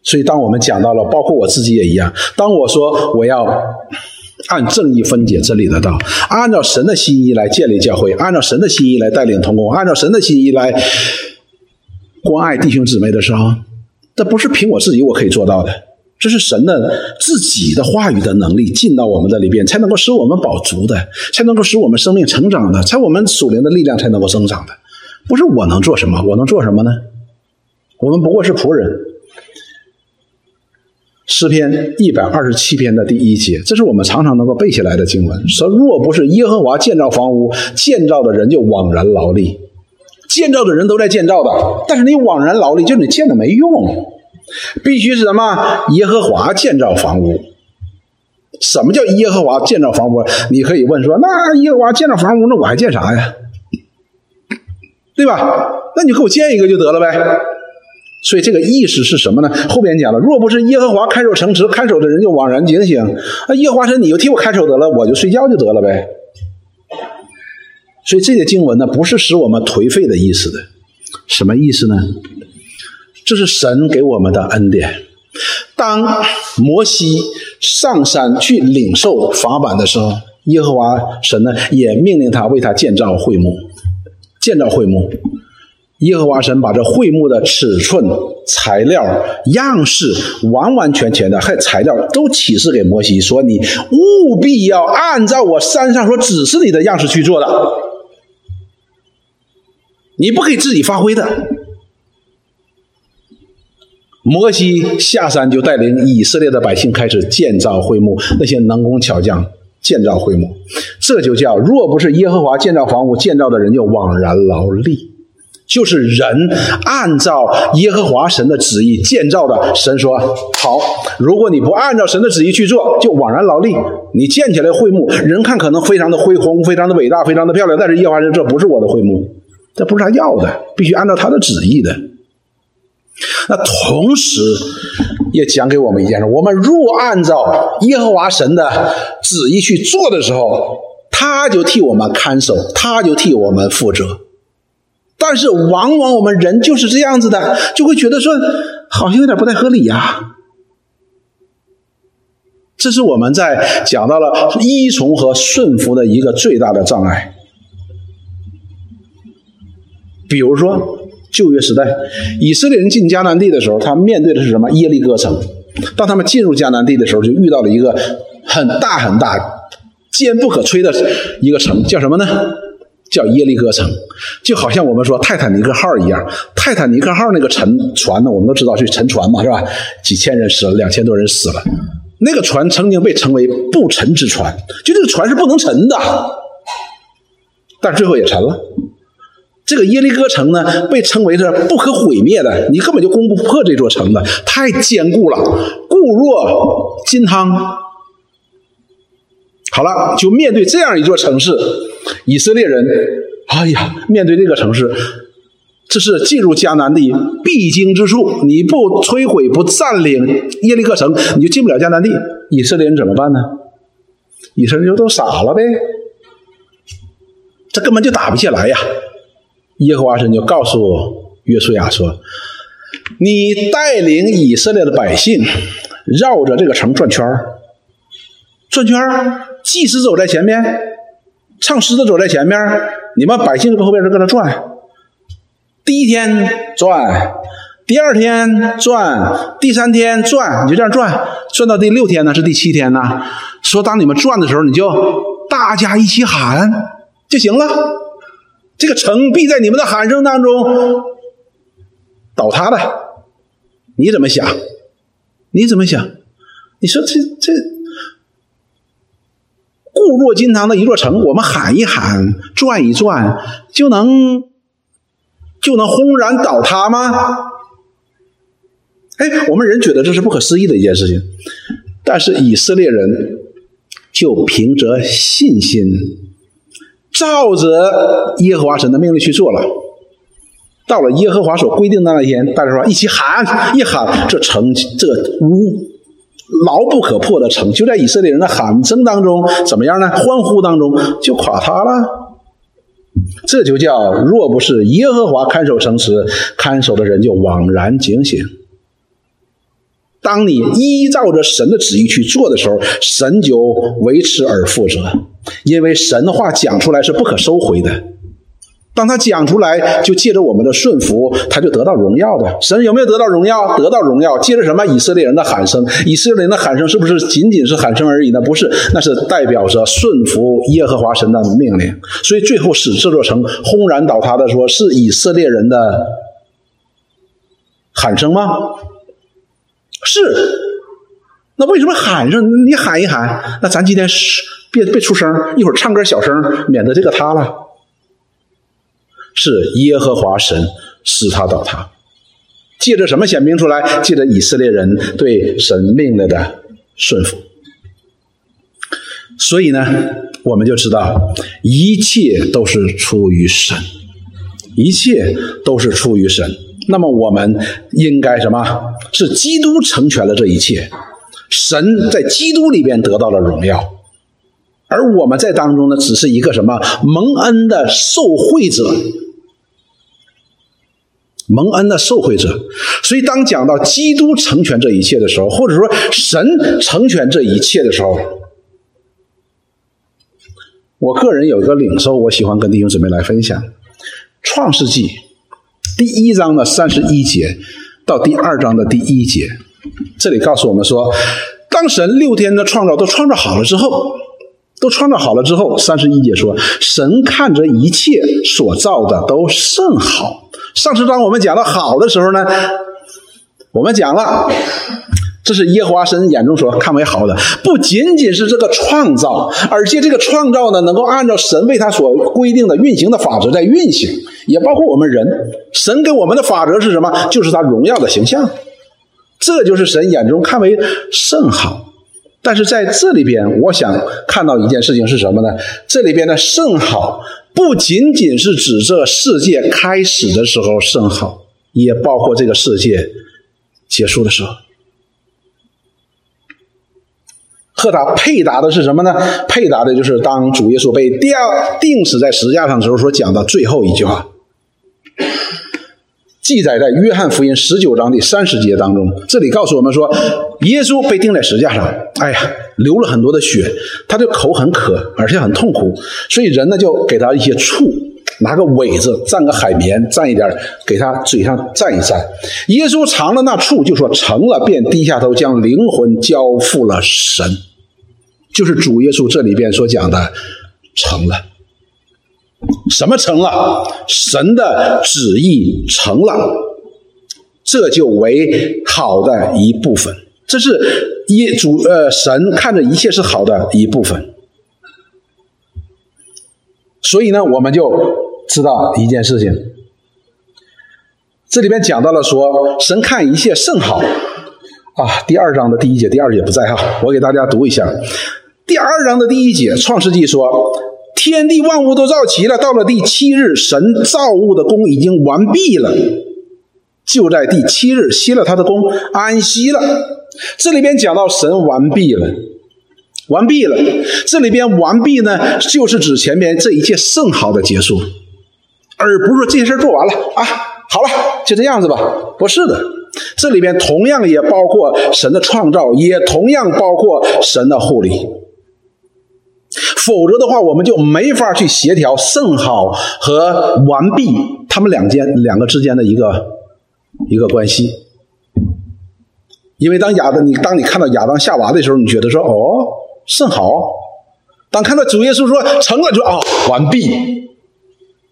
所以，当我们讲到了，包括我自己也一样，当我说我要按正义分解真理的道，按照神的心意来建立教会，按照神的心意来带领同工，按照神的心意来。关爱弟兄姊妹的时候，这不是凭我自己我可以做到的，这是神的自己的话语的能力进到我们的里边，才能够使我们保足的，才能够使我们生命成长的，才我们属灵的力量才能够增长的。不是我能做什么，我能做什么呢？我们不过是仆人。诗篇一百二十七篇的第一节，这是我们常常能够背下来的经文。说若不是耶和华建造房屋，建造的人就枉然劳力。建造的人都在建造的，但是你枉然劳力，就你建的没用。必须是什么？耶和华建造房屋。什么叫耶和华建造房屋？你可以问说，那耶和华建造房屋，那我还建啥呀？对吧？那你给我建一个就得了呗。所以这个意思是什么呢？后边讲了，若不是耶和华看守城池，看守的人就枉然警醒。那耶和华说，你就替我看守得了，我就睡觉就得了呗。所以这些经文呢，不是使我们颓废的意思的。什么意思呢？这是神给我们的恩典。当摩西上山去领受法版的时候，耶和华神呢也命令他为他建造会幕，建造会幕。耶和华神把这会幕的尺寸、材料、样式，完完全全的，还有材料都启示给摩西，说你务必要按照我山上所指示你的样式去做的，你不可以自己发挥的。摩西下山就带领以色列的百姓开始建造会幕，那些能工巧匠建造会幕，这就叫若不是耶和华建造房屋，建造的人就枉然劳力。就是人按照耶和华神的旨意建造的，神说好。如果你不按照神的旨意去做，就枉然劳力。你建起来会幕，人看可能非常的恢宏，非常的伟大，非常的漂亮，但是耶和华神这不是我的会幕，这不是他要的，必须按照他的旨意的。那同时也讲给我们一件事：我们若按照耶和华神的旨意去做的时候，他就替我们看守，他就替我们负责。但是，往往我们人就是这样子的，就会觉得说，好像有点不太合理呀。这是我们在讲到了依从和顺服的一个最大的障碍。比如说，旧约时代，以色列人进迦南地的时候，他面对的是什么？耶利哥城。当他们进入迦南地的时候，就遇到了一个很大很大、坚不可摧的一个城，叫什么呢？叫耶利哥城，就好像我们说泰坦尼克号一样。泰坦尼克号那个沉船呢，我们都知道是沉船嘛，是吧？几千人死了，两千多人死了。那个船曾经被称为不沉之船，就这个船是不能沉的，但最后也沉了。这个耶利哥城呢，被称为是不可毁灭的，你根本就攻不破这座城的，太坚固了，固若金汤。好了，就面对这样一座城市，以色列人，哎呀，面对这个城市，这是进入迦南地必经之处。你不摧毁、不占领耶利哥城，你就进不了迦南地。以色列人怎么办呢？以色列人都傻了呗，这根本就打不下来呀。耶和华神就告诉约书亚说：“你带领以色列的百姓绕着这个城转圈转圈祭司走在前面，唱诗的走在前面，你们百姓在后边就搁那转。第一天转，第二天转，第三天转，你就这样转，转到第六天呢，是第七天呢。说当你们转的时候，你就大家一起喊就行了。这个城必在你们的喊声当中倒塌的。你怎么想？你怎么想？你说这这？固若金汤的一座城，我们喊一喊，转一转，就能就能轰然倒塌吗？哎，我们人觉得这是不可思议的一件事情，但是以色列人就凭着信心，照着耶和华神的命令去做了。到了耶和华所规定的那天，大家说一起喊，一喊，这城这屋。牢不可破的城，就在以色列人的喊声当中，怎么样呢？欢呼当中就垮塌了。这就叫若不是耶和华看守城池，看守的人就枉然警醒。当你依照着神的旨意去做的时候，神就维持而负责，因为神的话讲出来是不可收回的。当他讲出来，就借着我们的顺服，他就得到荣耀的。神有没有得到荣耀？得到荣耀，借着什么？以色列人的喊声。以色列人的喊声是不是仅仅是喊声而已呢？不是，那是代表着顺服耶和华神的命令。所以最后使这座城轰然倒塌的，说是以色列人的喊声吗？是，那为什么喊上？你喊一喊，那咱今天别别出声，一会儿唱歌小声，免得这个塌了。是耶和华神使他倒塌，借着什么显明出来？借着以色列人对神命令的顺服。所以呢，我们就知道一切都是出于神，一切都是出于神。那么我们应该什么？是基督成全了这一切。神在基督里边得到了荣耀，而我们在当中呢，只是一个什么蒙恩的受惠者，蒙恩的受惠者。所以，当讲到基督成全这一切的时候，或者说神成全这一切的时候，我个人有一个领受，我喜欢跟弟兄姊妹来分享，《创世纪》第一章的三十一节到第二章的第一节。这里告诉我们说，当神六天的创造都创造好了之后，都创造好了之后，三十一节说，神看着一切所造的都甚好。上次当我们讲到好的时候呢，我们讲了。这是耶和华神眼中所看为好的，不仅仅是这个创造，而且这个创造呢，能够按照神为他所规定的运行的法则在运行，也包括我们人。神给我们的法则是什么？就是他荣耀的形象。这就是神眼中看为甚好，但是在这里边，我想看到一件事情是什么呢？这里边的甚好，不仅仅是指这世界开始的时候甚好，也包括这个世界结束的时候。和他配搭的是什么呢？配搭的就是当主耶稣被吊钉死在十字架上的时候所讲的最后一句话。记载在约翰福音十九章的三十节当中，这里告诉我们说，耶稣被钉在石架上，哎呀，流了很多的血，他的口很渴，而且很痛苦，所以人呢就给他一些醋，拿个苇子蘸个海绵，蘸一点，给他嘴上蘸一蘸。耶稣尝了那醋，就说成了，便低下头将灵魂交付了神，就是主耶稣这里边所讲的成了。什么成了？神的旨意成了，这就为好的一部分。这是一主呃，神看着一切是好的一部分。所以呢，我们就知道一件事情。这里边讲到了说，神看一切甚好啊。第二章的第一节、第二节不在哈，我给大家读一下。第二章的第一节，《创世纪》说。天地万物都造齐了，到了第七日，神造物的功已经完毕了，就在第七日歇了他的功，安息了。这里边讲到神完毕了，完毕了。这里边完毕呢，就是指前面这一切甚好的结束，而不是这些事做完了啊，好了，就这样子吧。不是的，这里边同样也包括神的创造，也同样包括神的护理。否则的话，我们就没法去协调圣好和完毕他们两间两个之间的一个一个关系。因为当亚当你当你看到亚当夏娃的时候，你觉得说哦甚好；当看到主耶稣说成了，就啊完毕。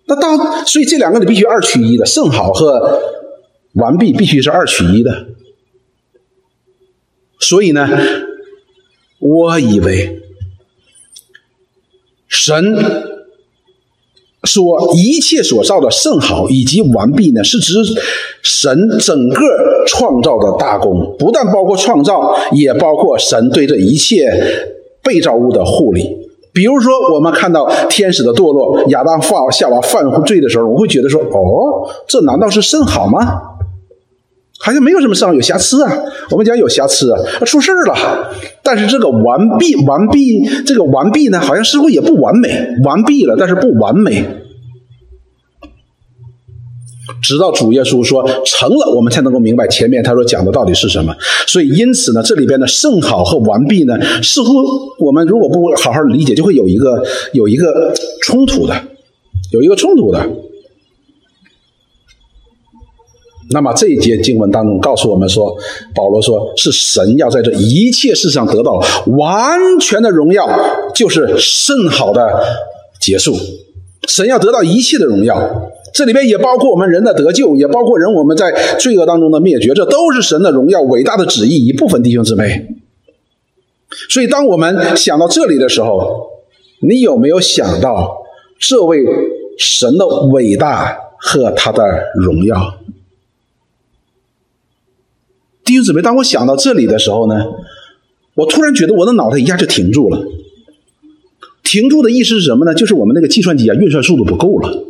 那当所以这两个你必须二取一的，甚好和完毕必须是二取一的。所以呢，我以为。神说一切所造的甚好以及完毕呢，是指神整个创造的大功，不但包括创造，也包括神对这一切被造物的护理。比如说，我们看到天使的堕落，亚当犯夏娃犯罪的时候，我会觉得说：哦，这难道是甚好吗？好像没有什么上有瑕疵啊，我们讲有瑕疵啊，出事了。但是这个完毕完毕，这个完毕呢，好像似乎也不完美，完毕了，但是不完美。直到主耶稣说成了，我们才能够明白前面他说讲的到底是什么。所以因此呢，这里边的甚好和完毕呢，似乎我们如果不好好理解，就会有一个有一个冲突的，有一个冲突的。那么这一节经文当中告诉我们说，保罗说是神要在这一切事上得到完全的荣耀，就是甚好的结束。神要得到一切的荣耀，这里边也包括我们人的得救，也包括人我们在罪恶当中的灭绝，这都是神的荣耀伟大的旨意一部分。弟兄姊妹，所以，当我们想到这里的时候，你有没有想到这位神的伟大和他的荣耀？弟兄姊妹，当我想到这里的时候呢，我突然觉得我的脑袋一下就停住了。停住的意思是什么呢？就是我们那个计算机啊，运算速度不够了。